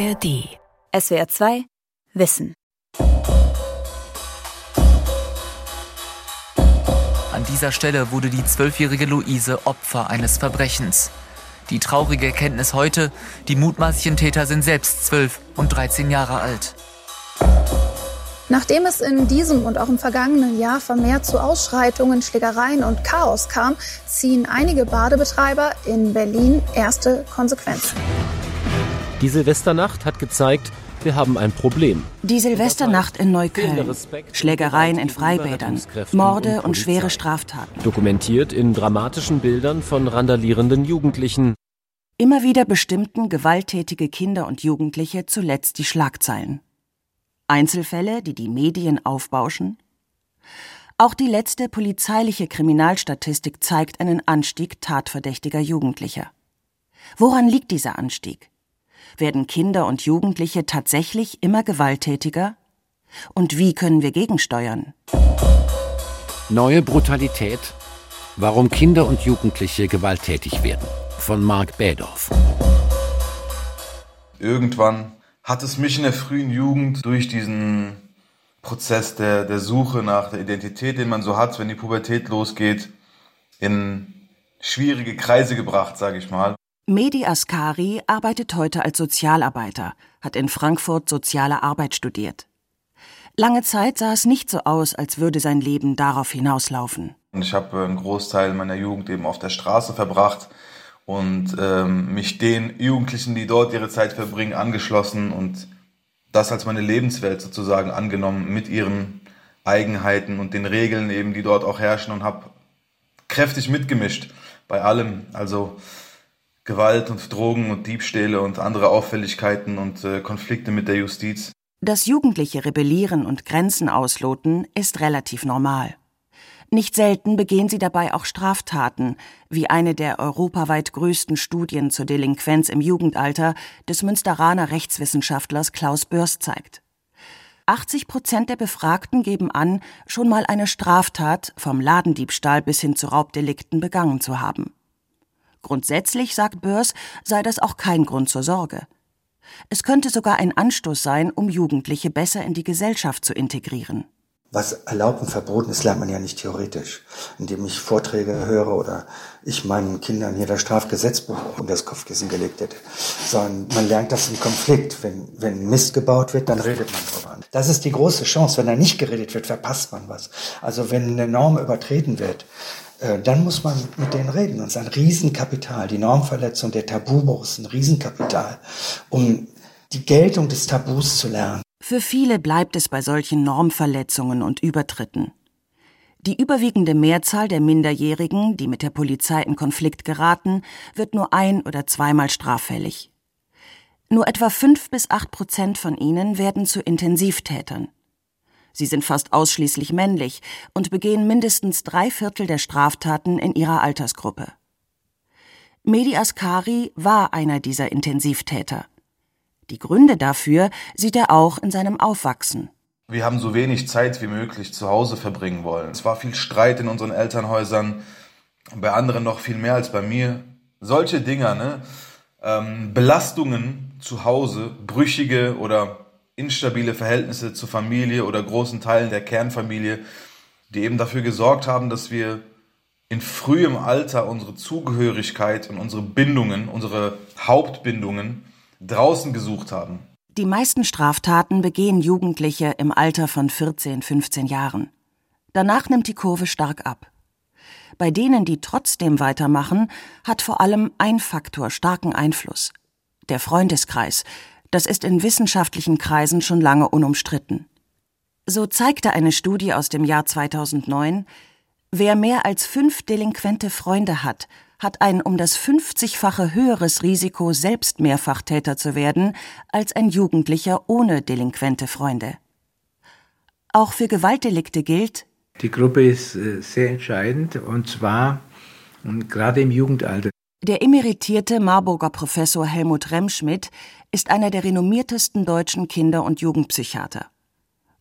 ARD. SWR 2 Wissen. An dieser Stelle wurde die zwölfjährige Luise Opfer eines Verbrechens. Die traurige Erkenntnis heute, die mutmaßlichen Täter sind selbst zwölf und 13 Jahre alt. Nachdem es in diesem und auch im vergangenen Jahr vermehrt zu Ausschreitungen, Schlägereien und Chaos kam, ziehen einige Badebetreiber in Berlin erste Konsequenzen. Die Silvesternacht hat gezeigt, wir haben ein Problem. Die Silvesternacht in Neukölln. Schlägereien in Freibädern, Morde und schwere Straftaten. Dokumentiert in dramatischen Bildern von randalierenden Jugendlichen. Immer wieder bestimmten gewalttätige Kinder und Jugendliche zuletzt die Schlagzeilen. Einzelfälle, die die Medien aufbauschen? Auch die letzte polizeiliche Kriminalstatistik zeigt einen Anstieg tatverdächtiger Jugendlicher. Woran liegt dieser Anstieg? Werden Kinder und Jugendliche tatsächlich immer gewalttätiger? Und wie können wir gegensteuern? Neue Brutalität. Warum Kinder und Jugendliche gewalttätig werden. Von Marc Bädorf. Irgendwann hat es mich in der frühen Jugend durch diesen Prozess der, der Suche nach der Identität, den man so hat, wenn die Pubertät losgeht, in schwierige Kreise gebracht, sage ich mal. Mehdi Askari arbeitet heute als Sozialarbeiter, hat in Frankfurt soziale Arbeit studiert. Lange Zeit sah es nicht so aus, als würde sein Leben darauf hinauslaufen. Ich habe einen Großteil meiner Jugend eben auf der Straße verbracht und ähm, mich den Jugendlichen, die dort ihre Zeit verbringen, angeschlossen und das als meine Lebenswelt sozusagen angenommen mit ihren Eigenheiten und den Regeln eben, die dort auch herrschen und habe kräftig mitgemischt bei allem, also Gewalt und Drogen und Diebstähle und andere Auffälligkeiten und äh, Konflikte mit der Justiz. Das jugendliche Rebellieren und Grenzen ausloten ist relativ normal. Nicht selten begehen sie dabei auch Straftaten, wie eine der europaweit größten Studien zur Delinquenz im Jugendalter des Münsteraner Rechtswissenschaftlers Klaus Börs zeigt. 80 Prozent der Befragten geben an, schon mal eine Straftat vom Ladendiebstahl bis hin zu Raubdelikten begangen zu haben. Grundsätzlich, sagt Börs, sei das auch kein Grund zur Sorge. Es könnte sogar ein Anstoß sein, um Jugendliche besser in die Gesellschaft zu integrieren. Was erlaubt und verboten ist, lernt man ja nicht theoretisch, indem ich Vorträge höre oder ich meinen Kindern hier das Strafgesetzbuch unter das Kopfkissen gelegt hätte, sondern man lernt das im Konflikt. Wenn, wenn Mist gebaut wird, dann redet man drüber. Das ist die große Chance. Wenn da nicht geredet wird, verpasst man was. Also wenn eine Norm übertreten wird, dann muss man mit denen reden. Es ist ein Riesenkapital. Die Normverletzung, der Tabubruch ist ein Riesenkapital, um die Geltung des Tabus zu lernen. Für viele bleibt es bei solchen Normverletzungen und Übertritten. Die überwiegende Mehrzahl der Minderjährigen, die mit der Polizei in Konflikt geraten, wird nur ein- oder zweimal straffällig. Nur etwa fünf bis acht Prozent von ihnen werden zu Intensivtätern. Sie sind fast ausschließlich männlich und begehen mindestens drei Viertel der Straftaten in ihrer Altersgruppe. Mehdi Askari war einer dieser Intensivtäter. Die Gründe dafür sieht er auch in seinem Aufwachsen. Wir haben so wenig Zeit wie möglich zu Hause verbringen wollen. Es war viel Streit in unseren Elternhäusern, bei anderen noch viel mehr als bei mir. Solche Dinger, ne? Ähm, Belastungen zu Hause, brüchige oder instabile Verhältnisse zur Familie oder großen Teilen der Kernfamilie, die eben dafür gesorgt haben, dass wir in frühem Alter unsere Zugehörigkeit und unsere Bindungen, unsere Hauptbindungen draußen gesucht haben. Die meisten Straftaten begehen Jugendliche im Alter von 14, 15 Jahren. Danach nimmt die Kurve stark ab. Bei denen, die trotzdem weitermachen, hat vor allem ein Faktor starken Einfluss. Der Freundeskreis. Das ist in wissenschaftlichen Kreisen schon lange unumstritten. So zeigte eine Studie aus dem Jahr 2009, wer mehr als fünf delinquente Freunde hat, hat ein um das 50-fache höheres Risiko, selbst Mehrfachtäter zu werden, als ein Jugendlicher ohne delinquente Freunde. Auch für Gewaltdelikte gilt, die Gruppe ist äh, sehr entscheidend und zwar gerade im Jugendalter. Der emeritierte Marburger Professor Helmut Remschmidt ist einer der renommiertesten deutschen Kinder- und Jugendpsychiater.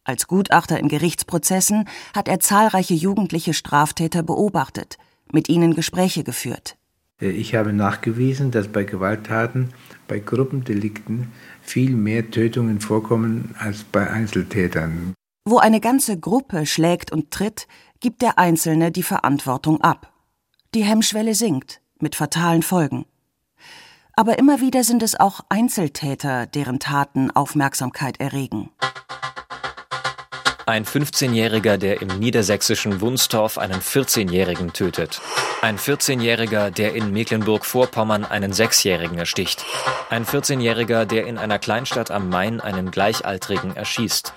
Als Gutachter in Gerichtsprozessen hat er zahlreiche jugendliche Straftäter beobachtet – mit ihnen Gespräche geführt. Äh, ich habe nachgewiesen, dass bei Gewalttaten, bei Gruppendelikten viel mehr Tötungen vorkommen als bei Einzeltätern. Wo eine ganze Gruppe schlägt und tritt, gibt der Einzelne die Verantwortung ab. Die Hemmschwelle sinkt, mit fatalen Folgen. Aber immer wieder sind es auch Einzeltäter, deren Taten Aufmerksamkeit erregen. Ein 15-Jähriger, der im niedersächsischen Wunstorf einen 14-Jährigen tötet. Ein 14-Jähriger, der in Mecklenburg-Vorpommern einen 6-Jährigen ersticht. Ein 14-Jähriger, der in einer Kleinstadt am Main einen Gleichaltrigen erschießt.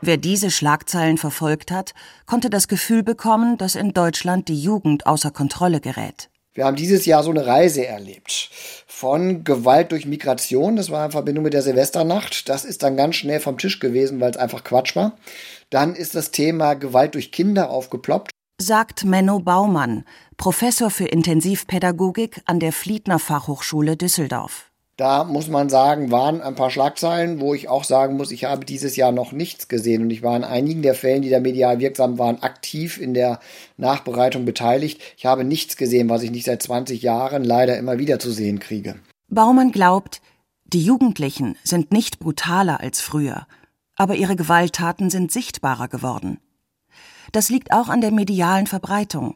Wer diese Schlagzeilen verfolgt hat, konnte das Gefühl bekommen, dass in Deutschland die Jugend außer Kontrolle gerät. Wir haben dieses Jahr so eine Reise erlebt. Von Gewalt durch Migration, das war in Verbindung mit der Silvesternacht. Das ist dann ganz schnell vom Tisch gewesen, weil es einfach Quatsch war. Dann ist das Thema Gewalt durch Kinder aufgeploppt. Sagt Menno Baumann, Professor für Intensivpädagogik an der Fliedner Fachhochschule Düsseldorf. Da muss man sagen, waren ein paar Schlagzeilen, wo ich auch sagen muss, ich habe dieses Jahr noch nichts gesehen und ich war in einigen der Fällen, die da medial wirksam waren, aktiv in der Nachbereitung beteiligt. Ich habe nichts gesehen, was ich nicht seit 20 Jahren leider immer wieder zu sehen kriege. Baumann glaubt, die Jugendlichen sind nicht brutaler als früher, aber ihre Gewalttaten sind sichtbarer geworden. Das liegt auch an der medialen Verbreitung.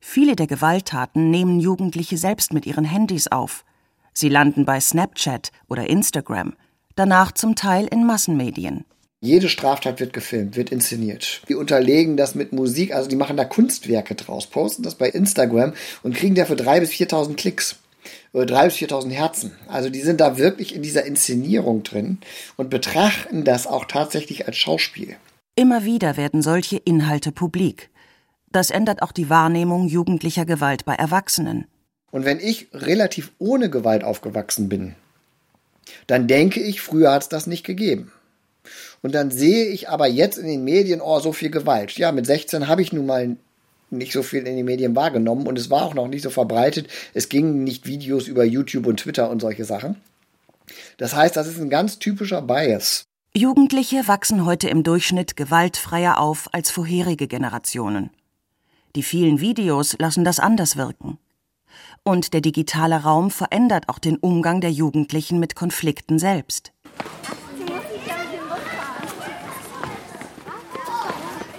Viele der Gewalttaten nehmen Jugendliche selbst mit ihren Handys auf Sie landen bei Snapchat oder Instagram, danach zum Teil in Massenmedien. Jede Straftat wird gefilmt, wird inszeniert. Die unterlegen das mit Musik, also die machen da Kunstwerke draus, posten das bei Instagram und kriegen dafür 3.000 bis 4.000 Klicks oder 3.000 bis 4.000 Herzen. Also die sind da wirklich in dieser Inszenierung drin und betrachten das auch tatsächlich als Schauspiel. Immer wieder werden solche Inhalte publik. Das ändert auch die Wahrnehmung jugendlicher Gewalt bei Erwachsenen. Und wenn ich relativ ohne Gewalt aufgewachsen bin, dann denke ich, früher hat es das nicht gegeben. Und dann sehe ich aber jetzt in den Medien, oh, so viel Gewalt. Ja, mit 16 habe ich nun mal nicht so viel in den Medien wahrgenommen und es war auch noch nicht so verbreitet. Es gingen nicht Videos über YouTube und Twitter und solche Sachen. Das heißt, das ist ein ganz typischer Bias. Jugendliche wachsen heute im Durchschnitt gewaltfreier auf als vorherige Generationen. Die vielen Videos lassen das anders wirken. Und der digitale Raum verändert auch den Umgang der Jugendlichen mit Konflikten selbst.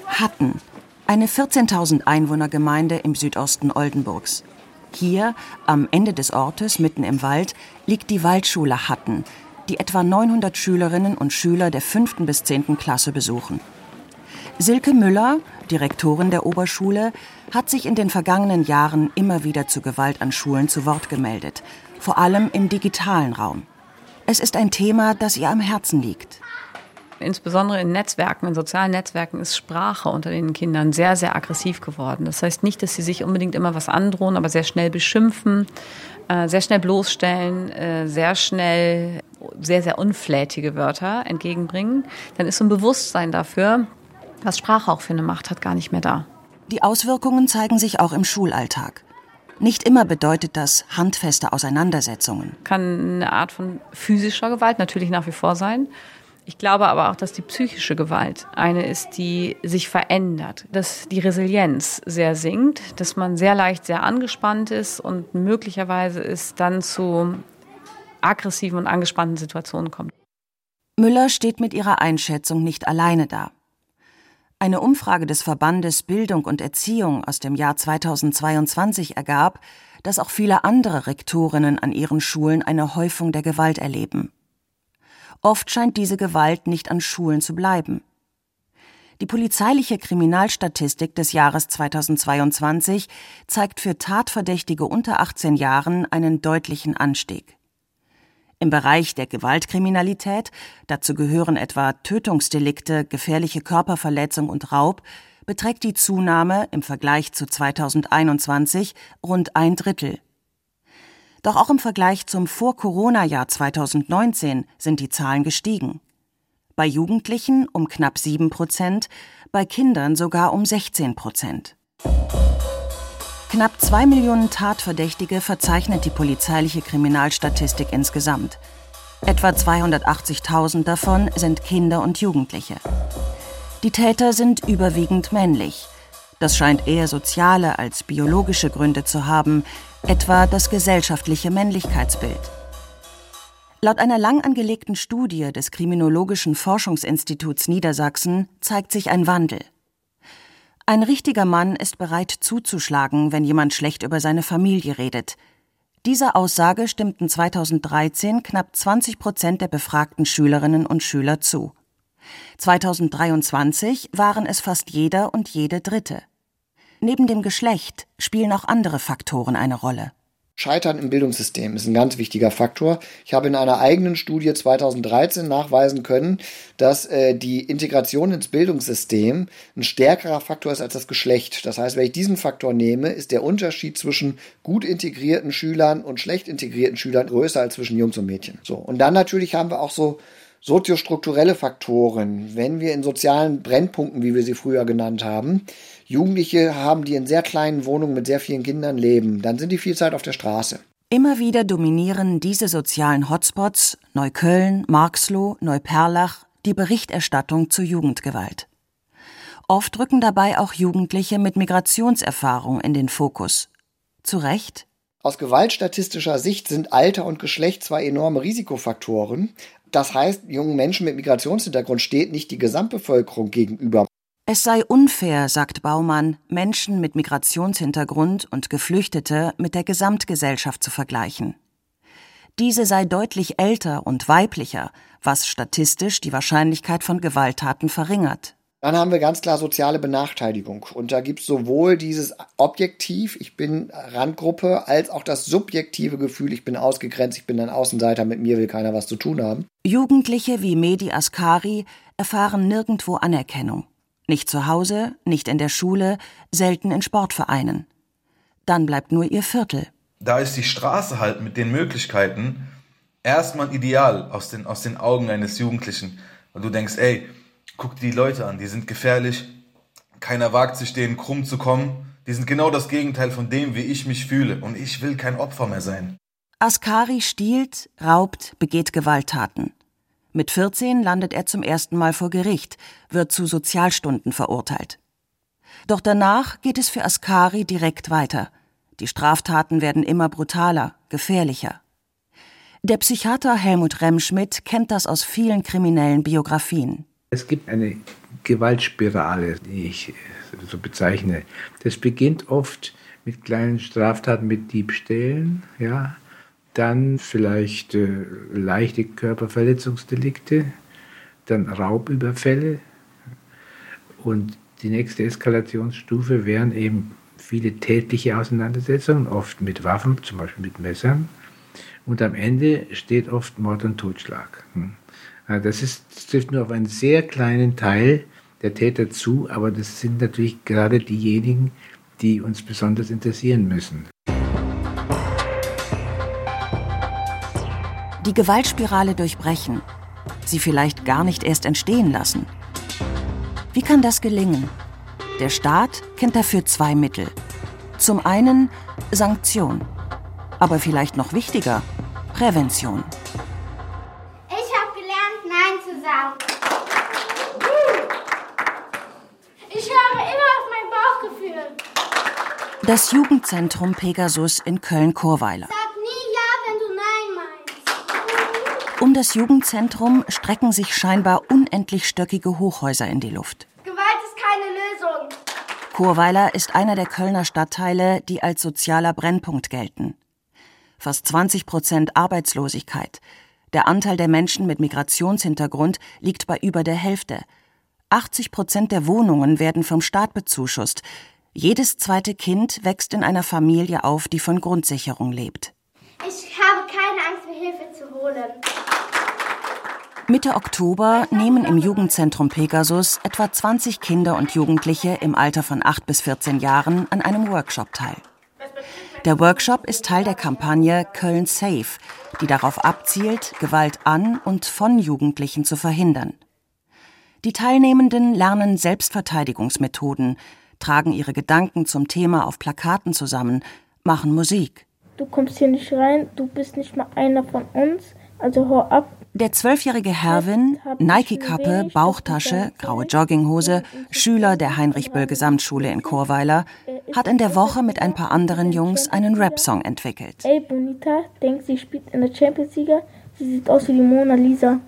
Hatten, eine 14.000 Einwohnergemeinde im Südosten Oldenburgs. Hier, am Ende des Ortes, mitten im Wald, liegt die Waldschule Hatten, die etwa 900 Schülerinnen und Schüler der 5. bis 10. Klasse besuchen. Silke Müller, Direktorin der Oberschule, hat sich in den vergangenen Jahren immer wieder zu Gewalt an Schulen zu Wort gemeldet, vor allem im digitalen Raum. Es ist ein Thema, das ihr am Herzen liegt. Insbesondere in Netzwerken, in sozialen Netzwerken ist Sprache unter den Kindern sehr, sehr aggressiv geworden. Das heißt nicht, dass sie sich unbedingt immer was androhen, aber sehr schnell beschimpfen, äh, sehr schnell bloßstellen, äh, sehr schnell sehr, sehr unflätige Wörter entgegenbringen. Dann ist so ein Bewusstsein dafür, was Sprache auch für eine Macht hat, gar nicht mehr da. Die Auswirkungen zeigen sich auch im Schulalltag. Nicht immer bedeutet das handfeste Auseinandersetzungen. Kann eine Art von physischer Gewalt natürlich nach wie vor sein. Ich glaube aber auch, dass die psychische Gewalt eine ist, die sich verändert, dass die Resilienz sehr sinkt, dass man sehr leicht sehr angespannt ist und möglicherweise es dann zu aggressiven und angespannten Situationen kommt. Müller steht mit ihrer Einschätzung nicht alleine da. Eine Umfrage des Verbandes Bildung und Erziehung aus dem Jahr 2022 ergab, dass auch viele andere Rektorinnen an ihren Schulen eine Häufung der Gewalt erleben. Oft scheint diese Gewalt nicht an Schulen zu bleiben. Die polizeiliche Kriminalstatistik des Jahres 2022 zeigt für Tatverdächtige unter 18 Jahren einen deutlichen Anstieg. Im Bereich der Gewaltkriminalität, dazu gehören etwa Tötungsdelikte, gefährliche Körperverletzung und Raub, beträgt die Zunahme im Vergleich zu 2021 rund ein Drittel. Doch auch im Vergleich zum Vor-Corona-Jahr 2019 sind die Zahlen gestiegen. Bei Jugendlichen um knapp 7 Prozent, bei Kindern sogar um 16 Prozent. Knapp zwei Millionen Tatverdächtige verzeichnet die polizeiliche Kriminalstatistik insgesamt. Etwa 280.000 davon sind Kinder und Jugendliche. Die Täter sind überwiegend männlich. Das scheint eher soziale als biologische Gründe zu haben, etwa das gesellschaftliche Männlichkeitsbild. Laut einer lang angelegten Studie des Kriminologischen Forschungsinstituts Niedersachsen zeigt sich ein Wandel. Ein richtiger Mann ist bereit zuzuschlagen, wenn jemand schlecht über seine Familie redet. Dieser Aussage stimmten 2013 knapp 20 Prozent der befragten Schülerinnen und Schüler zu. 2023 waren es fast jeder und jede Dritte. Neben dem Geschlecht spielen auch andere Faktoren eine Rolle. Scheitern im Bildungssystem ist ein ganz wichtiger Faktor. Ich habe in einer eigenen Studie 2013 nachweisen können, dass äh, die Integration ins Bildungssystem ein stärkerer Faktor ist als das Geschlecht. Das heißt, wenn ich diesen Faktor nehme, ist der Unterschied zwischen gut integrierten Schülern und schlecht integrierten Schülern größer als zwischen Jungs und Mädchen. So. Und dann natürlich haben wir auch so soziostrukturelle Faktoren. Wenn wir in sozialen Brennpunkten, wie wir sie früher genannt haben, Jugendliche haben, die in sehr kleinen Wohnungen mit sehr vielen Kindern leben, dann sind die viel Zeit auf der Straße. Immer wieder dominieren diese sozialen Hotspots Neukölln, Marxloh, Neuperlach die Berichterstattung zu Jugendgewalt. Oft rücken dabei auch Jugendliche mit Migrationserfahrung in den Fokus. Zu Recht? Aus gewaltstatistischer Sicht sind Alter und Geschlecht zwei enorme Risikofaktoren. Das heißt, jungen Menschen mit Migrationshintergrund steht nicht die Gesamtbevölkerung gegenüber. Es sei unfair, sagt Baumann, Menschen mit Migrationshintergrund und Geflüchtete mit der Gesamtgesellschaft zu vergleichen. Diese sei deutlich älter und weiblicher, was statistisch die Wahrscheinlichkeit von Gewalttaten verringert. Dann haben wir ganz klar soziale Benachteiligung. Und da gibt es sowohl dieses Objektiv, ich bin Randgruppe, als auch das subjektive Gefühl, ich bin ausgegrenzt, ich bin ein Außenseiter, mit mir will keiner was zu tun haben. Jugendliche wie Medi Askari erfahren nirgendwo Anerkennung. Nicht zu Hause, nicht in der Schule, selten in Sportvereinen. Dann bleibt nur ihr Viertel. Da ist die Straße halt mit den Möglichkeiten erstmal ideal aus den, aus den Augen eines Jugendlichen. Und du denkst, ey, guck dir die Leute an, die sind gefährlich, keiner wagt sich denen krumm zu kommen. Die sind genau das Gegenteil von dem, wie ich mich fühle. Und ich will kein Opfer mehr sein. Askari stiehlt, raubt, begeht Gewalttaten. Mit 14 landet er zum ersten Mal vor Gericht, wird zu Sozialstunden verurteilt. Doch danach geht es für Askari direkt weiter. Die Straftaten werden immer brutaler, gefährlicher. Der Psychiater Helmut Remschmidt kennt das aus vielen kriminellen Biografien. Es gibt eine Gewaltspirale, die ich so bezeichne. Das beginnt oft mit kleinen Straftaten, mit Diebstählen, ja, dann vielleicht äh, leichte Körperverletzungsdelikte, dann Raubüberfälle und die nächste Eskalationsstufe wären eben viele tätliche Auseinandersetzungen, oft mit Waffen, zum Beispiel mit Messern. Und am Ende steht oft Mord und Totschlag. Hm. Das, ist, das trifft nur auf einen sehr kleinen Teil der Täter zu, aber das sind natürlich gerade diejenigen, die uns besonders interessieren müssen. Die Gewaltspirale durchbrechen, sie vielleicht gar nicht erst entstehen lassen. Wie kann das gelingen? Der Staat kennt dafür zwei Mittel. Zum einen Sanktion, aber vielleicht noch wichtiger, Prävention. Ich habe gelernt, Nein zu sagen. Ich höre immer auf mein Bauchgefühl. Das Jugendzentrum Pegasus in Köln-Korweiler. Um das Jugendzentrum strecken sich scheinbar unendlich stöckige Hochhäuser in die Luft. Gewalt ist keine Lösung. Churweiler ist einer der Kölner Stadtteile, die als sozialer Brennpunkt gelten. Fast 20 Prozent Arbeitslosigkeit. Der Anteil der Menschen mit Migrationshintergrund liegt bei über der Hälfte. 80 Prozent der Wohnungen werden vom Staat bezuschusst. Jedes zweite Kind wächst in einer Familie auf, die von Grundsicherung lebt. Ich habe keine Angst, mir Hilfe zu holen. Mitte Oktober nehmen im Jugendzentrum Pegasus etwa 20 Kinder und Jugendliche im Alter von 8 bis 14 Jahren an einem Workshop teil. Der Workshop ist Teil der Kampagne Köln Safe, die darauf abzielt, Gewalt an und von Jugendlichen zu verhindern. Die Teilnehmenden lernen Selbstverteidigungsmethoden, tragen ihre Gedanken zum Thema auf Plakaten zusammen, machen Musik. Du kommst hier nicht rein, du bist nicht mal einer von uns, Also hau ab. Der zwölfjährige Herwin, Nike-Kappe, Bauchtasche, graue Jogginghose, Schüler der Heinrich-Böll-Gesamtschule in Chorweiler, hat in der Woche mit ein paar anderen Jungs einen Rap-Song entwickelt. Ey, Bonita denkt, sie spielt in der Champions League. Sie sieht aus wie die Mona Lisa.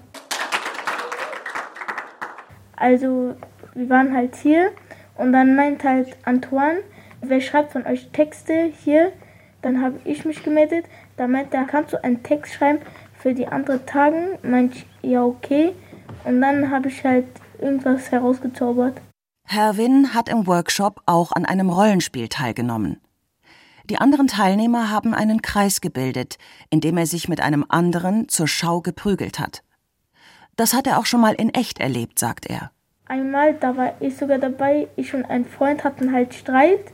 Also, wir waren halt hier und dann meint halt Antoine, wer schreibt von euch Texte hier? Dann habe ich mich gemeldet. Da meint er, kannst du einen Text schreiben für die anderen Tagen? Meint ich, ja, okay. Und dann habe ich halt irgendwas herausgezaubert. Herwin hat im Workshop auch an einem Rollenspiel teilgenommen. Die anderen Teilnehmer haben einen Kreis gebildet, in dem er sich mit einem anderen zur Schau geprügelt hat. Das hat er auch schon mal in echt erlebt, sagt er. Einmal, da war ich sogar dabei, ich und ein Freund hatten halt Streit.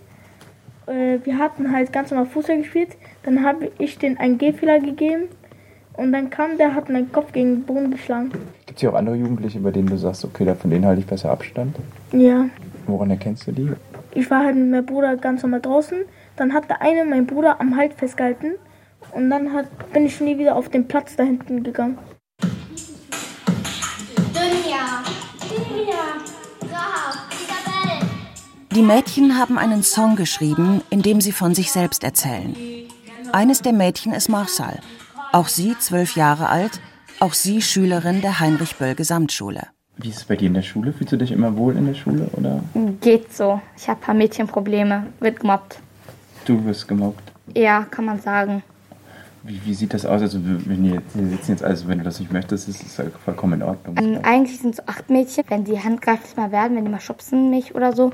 Äh, wir hatten halt ganz normal Fußball gespielt. Dann habe ich den einen Gehfehler gegeben. Und dann kam der, hat meinen Kopf gegen den Boden geschlagen. Gibt es hier auch andere Jugendliche, bei denen du sagst, okay, von denen halte ich besser Abstand? Ja. Woran erkennst du die? Ich war halt mit meinem Bruder ganz normal draußen. Dann hat der eine meinen Bruder am Halt festgehalten. Und dann hat, bin ich nie wieder auf den Platz da hinten gegangen. Dunja, Julia, Rahab, Isabel. Die Mädchen haben einen Song geschrieben, in dem sie von sich selbst erzählen. Eines der Mädchen ist Marsal. Auch sie zwölf Jahre alt, auch sie Schülerin der Heinrich-Böll-Gesamtschule. Wie ist es bei dir in der Schule? Fühlst du dich immer wohl in der Schule? Oder? Geht so. Ich habe ein paar Mädchenprobleme. Wird gemobbt. Du wirst gemobbt? Ja, kann man sagen. Wie, wie sieht das aus? Also, wenn wir sitzen jetzt, also wenn du das nicht möchtest, ist es vollkommen in Ordnung. Ähm, eigentlich sind es so acht Mädchen. Wenn die handgreiflich mal werden, wenn die mal schubsen mich oder so,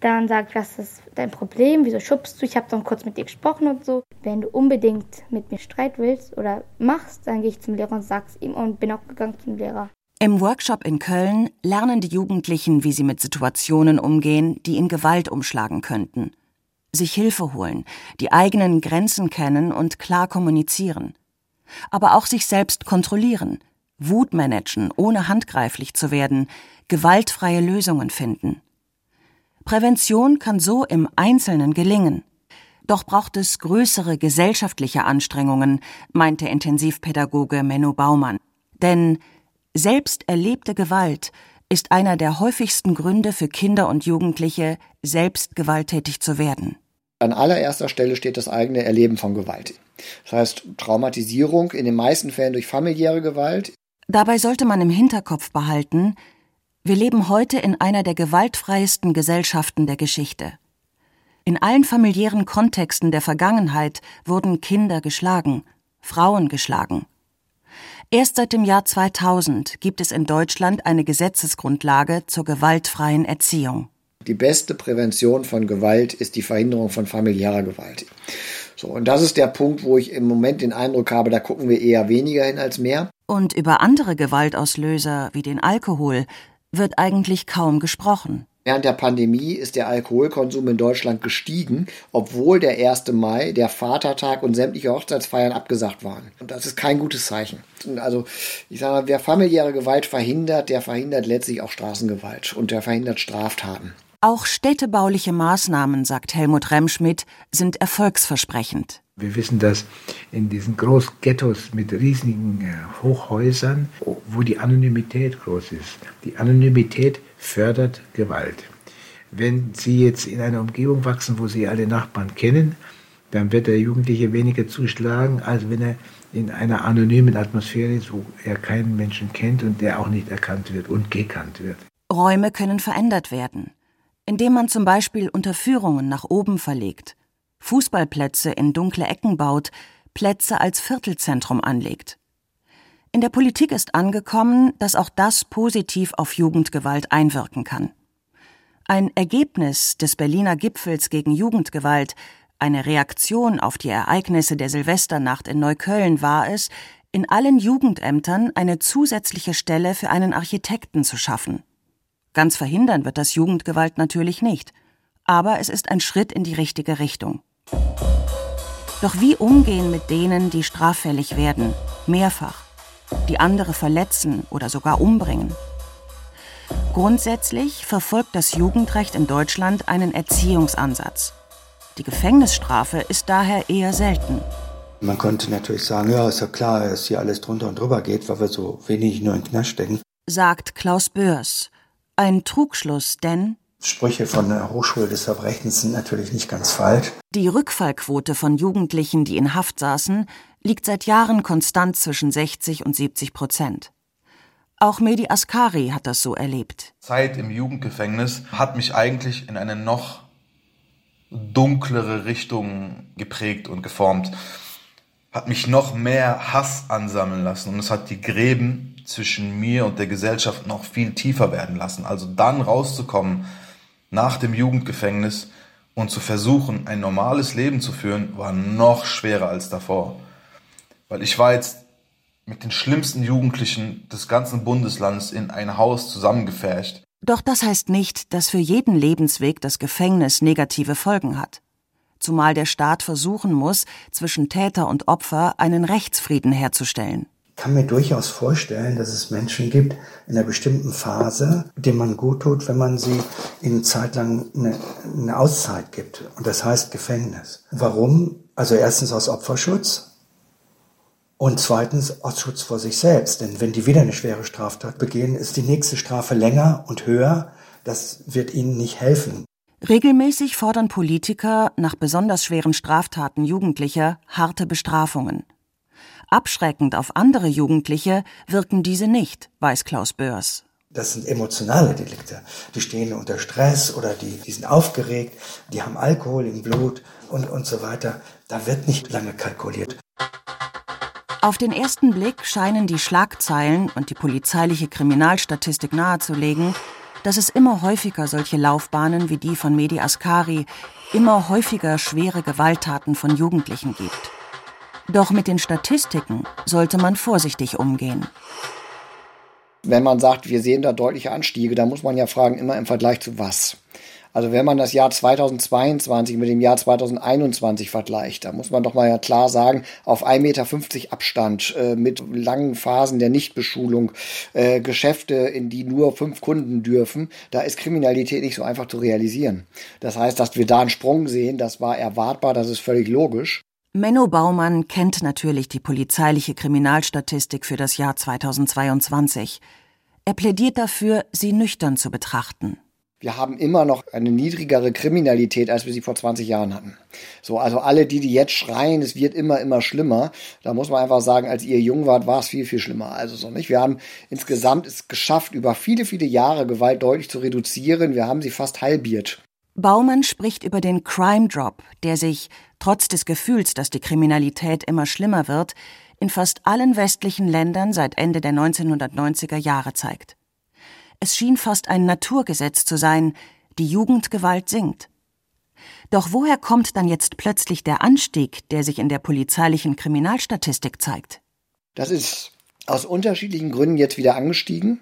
dann sage ich, was ist dein Problem? Wieso schubst du? Ich habe dann kurz mit dir gesprochen und so. Wenn du unbedingt mit mir Streit willst oder machst, dann gehe ich zum Lehrer und sag's ihm und bin auch gegangen zum Lehrer. Im Workshop in Köln lernen die Jugendlichen, wie sie mit Situationen umgehen, die in Gewalt umschlagen könnten. Sich Hilfe holen, die eigenen Grenzen kennen und klar kommunizieren. Aber auch sich selbst kontrollieren, Wut managen, ohne handgreiflich zu werden, gewaltfreie Lösungen finden. Prävention kann so im Einzelnen gelingen. Doch braucht es größere gesellschaftliche Anstrengungen, meint der Intensivpädagoge Menno Baumann. Denn selbst erlebte Gewalt ist einer der häufigsten Gründe für Kinder und Jugendliche, selbst gewalttätig zu werden. An allererster Stelle steht das eigene Erleben von Gewalt. Das heißt Traumatisierung in den meisten Fällen durch familiäre Gewalt. Dabei sollte man im Hinterkopf behalten, wir leben heute in einer der gewaltfreiesten Gesellschaften der Geschichte. In allen familiären Kontexten der Vergangenheit wurden Kinder geschlagen, Frauen geschlagen. Erst seit dem Jahr 2000 gibt es in Deutschland eine Gesetzesgrundlage zur gewaltfreien Erziehung. Die beste Prävention von Gewalt ist die Verhinderung von familiärer Gewalt. So, und das ist der Punkt, wo ich im Moment den Eindruck habe, da gucken wir eher weniger hin als mehr. Und über andere Gewaltauslöser wie den Alkohol wird eigentlich kaum gesprochen. Während der Pandemie ist der Alkoholkonsum in Deutschland gestiegen, obwohl der 1. Mai, der Vatertag und sämtliche Hochzeitsfeiern abgesagt waren. Und das ist kein gutes Zeichen. Also, ich sage mal, wer familiäre Gewalt verhindert, der verhindert letztlich auch Straßengewalt und der verhindert Straftaten. Auch städtebauliche Maßnahmen, sagt Helmut Remschmidt, sind erfolgsversprechend. Wir wissen, dass in diesen Großghettos mit riesigen äh, Hochhäusern, wo die Anonymität groß ist, die Anonymität fördert Gewalt. Wenn Sie jetzt in einer Umgebung wachsen, wo Sie alle Nachbarn kennen, dann wird der Jugendliche weniger zuschlagen, als wenn er in einer anonymen Atmosphäre ist, wo er keinen Menschen kennt und der auch nicht erkannt wird und gekannt wird. Räume können verändert werden indem man zum Beispiel Unterführungen nach oben verlegt, Fußballplätze in dunkle Ecken baut, Plätze als Viertelzentrum anlegt. In der Politik ist angekommen, dass auch das positiv auf Jugendgewalt einwirken kann. Ein Ergebnis des Berliner Gipfels gegen Jugendgewalt, eine Reaktion auf die Ereignisse der Silvesternacht in Neukölln war es, in allen Jugendämtern eine zusätzliche Stelle für einen Architekten zu schaffen. Ganz verhindern wird das Jugendgewalt natürlich nicht, aber es ist ein Schritt in die richtige Richtung. Doch wie umgehen mit denen, die straffällig werden, mehrfach, die andere verletzen oder sogar umbringen? Grundsätzlich verfolgt das Jugendrecht in Deutschland einen Erziehungsansatz. Die Gefängnisstrafe ist daher eher selten. Man könnte natürlich sagen, ja, ist ja klar, dass hier alles drunter und drüber geht, weil wir so wenig nur in den Knast stecken. Sagt Klaus Börs. Ein Trugschluss, denn Sprüche von der Hochschule des Verbrechens sind natürlich nicht ganz falsch. Die Rückfallquote von Jugendlichen, die in Haft saßen, liegt seit Jahren konstant zwischen 60 und 70 Prozent. Auch Mehdi Askari hat das so erlebt. Zeit im Jugendgefängnis hat mich eigentlich in eine noch dunklere Richtung geprägt und geformt. Hat mich noch mehr Hass ansammeln lassen und es hat die Gräben zwischen mir und der Gesellschaft noch viel tiefer werden lassen. Also dann rauszukommen nach dem Jugendgefängnis und zu versuchen, ein normales Leben zu führen, war noch schwerer als davor. Weil ich war jetzt mit den schlimmsten Jugendlichen des ganzen Bundeslands in ein Haus zusammengefärcht. Doch das heißt nicht, dass für jeden Lebensweg das Gefängnis negative Folgen hat. Zumal der Staat versuchen muss, zwischen Täter und Opfer einen Rechtsfrieden herzustellen kann mir durchaus vorstellen, dass es Menschen gibt in einer bestimmten Phase, denen man gut tut, wenn man sie in Zeit lang eine, eine Auszeit gibt. Und das heißt Gefängnis. Warum? Also erstens aus Opferschutz und zweitens aus Schutz vor sich selbst. Denn wenn die wieder eine schwere Straftat begehen, ist die nächste Strafe länger und höher. Das wird ihnen nicht helfen. Regelmäßig fordern Politiker nach besonders schweren Straftaten Jugendlicher harte Bestrafungen. Abschreckend auf andere Jugendliche wirken diese nicht, weiß Klaus Börs. Das sind emotionale Delikte. Die stehen unter Stress oder die, die sind aufgeregt, die haben Alkohol im Blut und, und so weiter. Da wird nicht lange kalkuliert. Auf den ersten Blick scheinen die Schlagzeilen und die polizeiliche Kriminalstatistik nahezulegen, dass es immer häufiger solche Laufbahnen wie die von Medi Askari, immer häufiger schwere Gewalttaten von Jugendlichen gibt. Doch mit den Statistiken sollte man vorsichtig umgehen. Wenn man sagt, wir sehen da deutliche Anstiege, dann muss man ja fragen, immer im Vergleich zu was. Also wenn man das Jahr 2022 mit dem Jahr 2021 vergleicht, da muss man doch mal ja klar sagen, auf 1,50 Meter Abstand äh, mit langen Phasen der Nichtbeschulung, äh, Geschäfte, in die nur fünf Kunden dürfen, da ist Kriminalität nicht so einfach zu realisieren. Das heißt, dass wir da einen Sprung sehen, das war erwartbar, das ist völlig logisch. Menno Baumann kennt natürlich die polizeiliche Kriminalstatistik für das Jahr 2022. Er plädiert dafür, sie nüchtern zu betrachten. Wir haben immer noch eine niedrigere Kriminalität, als wir sie vor 20 Jahren hatten. So, also alle die, die jetzt schreien, es wird immer, immer schlimmer. Da muss man einfach sagen, als ihr jung wart, war es viel, viel schlimmer. Also so nicht. Wir haben insgesamt es geschafft, über viele, viele Jahre Gewalt deutlich zu reduzieren. Wir haben sie fast halbiert. Baumann spricht über den Crime Drop, der sich, trotz des Gefühls, dass die Kriminalität immer schlimmer wird, in fast allen westlichen Ländern seit Ende der 1990er Jahre zeigt. Es schien fast ein Naturgesetz zu sein, die Jugendgewalt sinkt. Doch woher kommt dann jetzt plötzlich der Anstieg, der sich in der polizeilichen Kriminalstatistik zeigt? Das ist aus unterschiedlichen Gründen jetzt wieder angestiegen.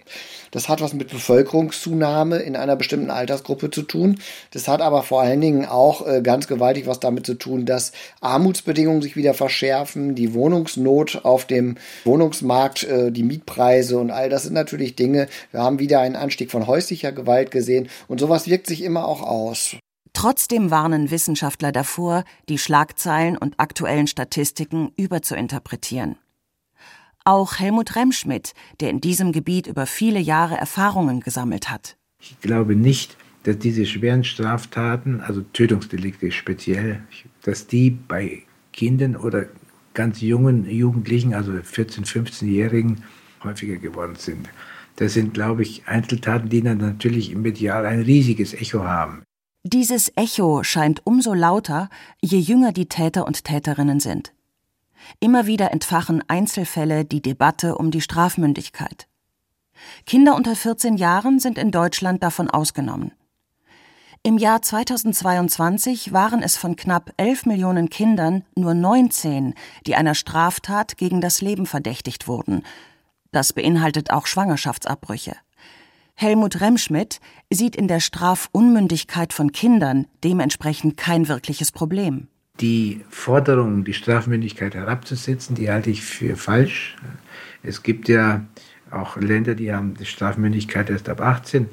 Das hat was mit Bevölkerungszunahme in einer bestimmten Altersgruppe zu tun. Das hat aber vor allen Dingen auch äh, ganz gewaltig was damit zu tun, dass Armutsbedingungen sich wieder verschärfen, die Wohnungsnot auf dem Wohnungsmarkt, äh, die Mietpreise und all das sind natürlich Dinge. Wir haben wieder einen Anstieg von häuslicher Gewalt gesehen und sowas wirkt sich immer auch aus. Trotzdem warnen Wissenschaftler davor, die Schlagzeilen und aktuellen Statistiken überzuinterpretieren. Auch Helmut Remschmidt, der in diesem Gebiet über viele Jahre Erfahrungen gesammelt hat. Ich glaube nicht, dass diese schweren Straftaten, also Tötungsdelikte speziell, dass die bei Kindern oder ganz jungen Jugendlichen, also 14-, 15-Jährigen, häufiger geworden sind. Das sind, glaube ich, Einzeltaten, die dann natürlich im Medial ein riesiges Echo haben. Dieses Echo scheint umso lauter, je jünger die Täter und Täterinnen sind. Immer wieder entfachen Einzelfälle die Debatte um die Strafmündigkeit. Kinder unter 14 Jahren sind in Deutschland davon ausgenommen. Im Jahr 2022 waren es von knapp 11 Millionen Kindern nur 19, die einer Straftat gegen das Leben verdächtigt wurden. Das beinhaltet auch Schwangerschaftsabbrüche. Helmut Remschmidt sieht in der Strafunmündigkeit von Kindern dementsprechend kein wirkliches Problem die Forderung, die Strafmündigkeit herabzusetzen, die halte ich für falsch. Es gibt ja auch Länder, die haben die Strafmündigkeit erst ab 18,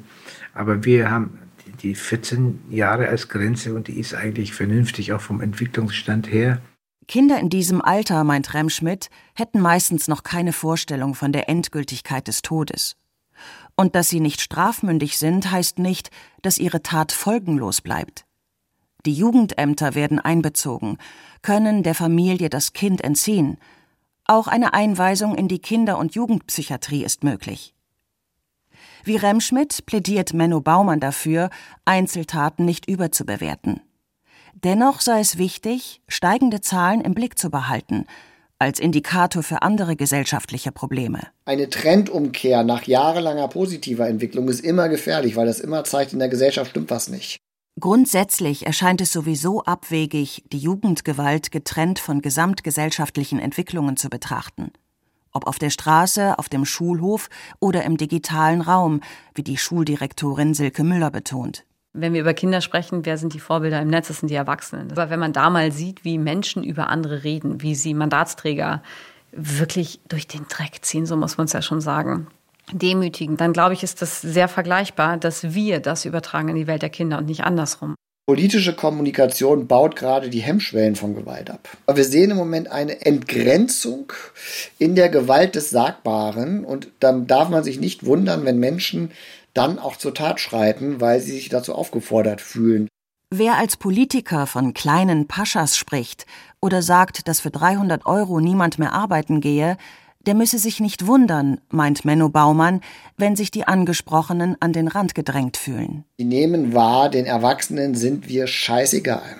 aber wir haben die 14 Jahre als Grenze und die ist eigentlich vernünftig auch vom Entwicklungsstand her. Kinder in diesem Alter, meint Remschmidt, hätten meistens noch keine Vorstellung von der Endgültigkeit des Todes. Und dass sie nicht strafmündig sind, heißt nicht, dass ihre Tat folgenlos bleibt. Die Jugendämter werden einbezogen, können der Familie das Kind entziehen. Auch eine Einweisung in die Kinder- und Jugendpsychiatrie ist möglich. Wie Remschmidt plädiert Menno Baumann dafür, Einzeltaten nicht überzubewerten. Dennoch sei es wichtig, steigende Zahlen im Blick zu behalten, als Indikator für andere gesellschaftliche Probleme. Eine Trendumkehr nach jahrelanger positiver Entwicklung ist immer gefährlich, weil das immer zeigt, in der Gesellschaft stimmt was nicht. Grundsätzlich erscheint es sowieso abwegig, die Jugendgewalt getrennt von gesamtgesellschaftlichen Entwicklungen zu betrachten. Ob auf der Straße, auf dem Schulhof oder im digitalen Raum, wie die Schuldirektorin Silke Müller betont. Wenn wir über Kinder sprechen, wer sind die Vorbilder im Netz? Das sind die Erwachsenen. Aber wenn man da mal sieht, wie Menschen über andere reden, wie sie Mandatsträger wirklich durch den Dreck ziehen, so muss man es ja schon sagen, demütigen, dann glaube ich, ist das sehr vergleichbar, dass wir das übertragen in die Welt der Kinder und nicht andersrum. Politische Kommunikation baut gerade die Hemmschwellen von Gewalt ab. Aber wir sehen im Moment eine Entgrenzung in der Gewalt des Sagbaren und dann darf man sich nicht wundern, wenn Menschen dann auch zur Tat schreiten, weil sie sich dazu aufgefordert fühlen. Wer als Politiker von kleinen Paschas spricht oder sagt, dass für 300 Euro niemand mehr arbeiten gehe, der müsse sich nicht wundern, meint Menno Baumann, wenn sich die Angesprochenen an den Rand gedrängt fühlen. Die nehmen wahr, den Erwachsenen sind wir scheißegal.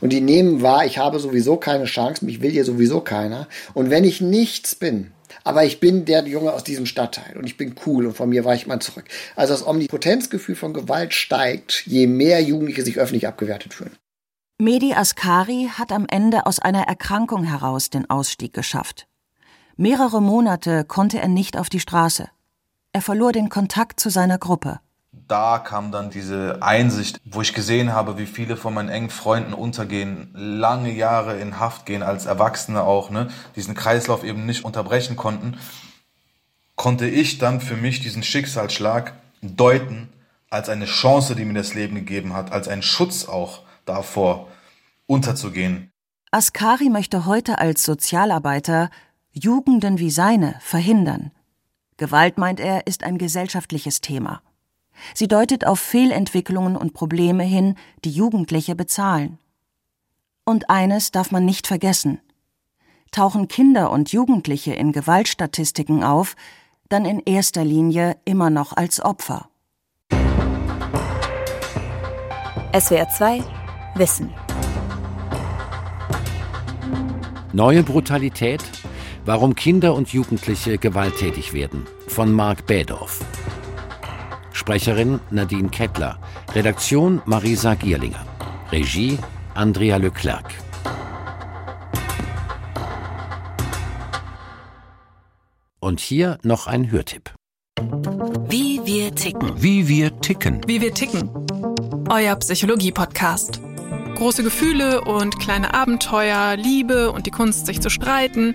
Und die nehmen wahr, ich habe sowieso keine Chance, mich will hier sowieso keiner. Und wenn ich nichts bin, aber ich bin der Junge aus diesem Stadtteil und ich bin cool und von mir weicht man zurück. Also das Omnipotenzgefühl von Gewalt steigt, je mehr Jugendliche sich öffentlich abgewertet fühlen. Medi Askari hat am Ende aus einer Erkrankung heraus den Ausstieg geschafft. Mehrere Monate konnte er nicht auf die Straße. Er verlor den Kontakt zu seiner Gruppe da kam dann diese Einsicht, wo ich gesehen habe, wie viele von meinen engen Freunden untergehen, lange Jahre in Haft gehen, als Erwachsene auch, ne, diesen Kreislauf eben nicht unterbrechen konnten, konnte ich dann für mich diesen Schicksalsschlag deuten als eine Chance, die mir das Leben gegeben hat, als einen Schutz auch davor, unterzugehen. Askari möchte heute als Sozialarbeiter Jugenden wie seine verhindern. Gewalt, meint er, ist ein gesellschaftliches Thema. Sie deutet auf Fehlentwicklungen und Probleme hin, die Jugendliche bezahlen. Und eines darf man nicht vergessen. Tauchen Kinder und Jugendliche in Gewaltstatistiken auf, dann in erster Linie immer noch als Opfer. SWR 2 Wissen. Neue Brutalität? Warum Kinder und Jugendliche gewalttätig werden. Von Marc Bädorf. Sprecherin Nadine Kettler. Redaktion Marisa Gierlinger. Regie Andrea Leclerc. Und hier noch ein Hörtipp. Wie wir ticken. Wie wir ticken. Wie wir ticken. Euer Psychologie-Podcast. Große Gefühle und kleine Abenteuer, Liebe und die Kunst, sich zu streiten.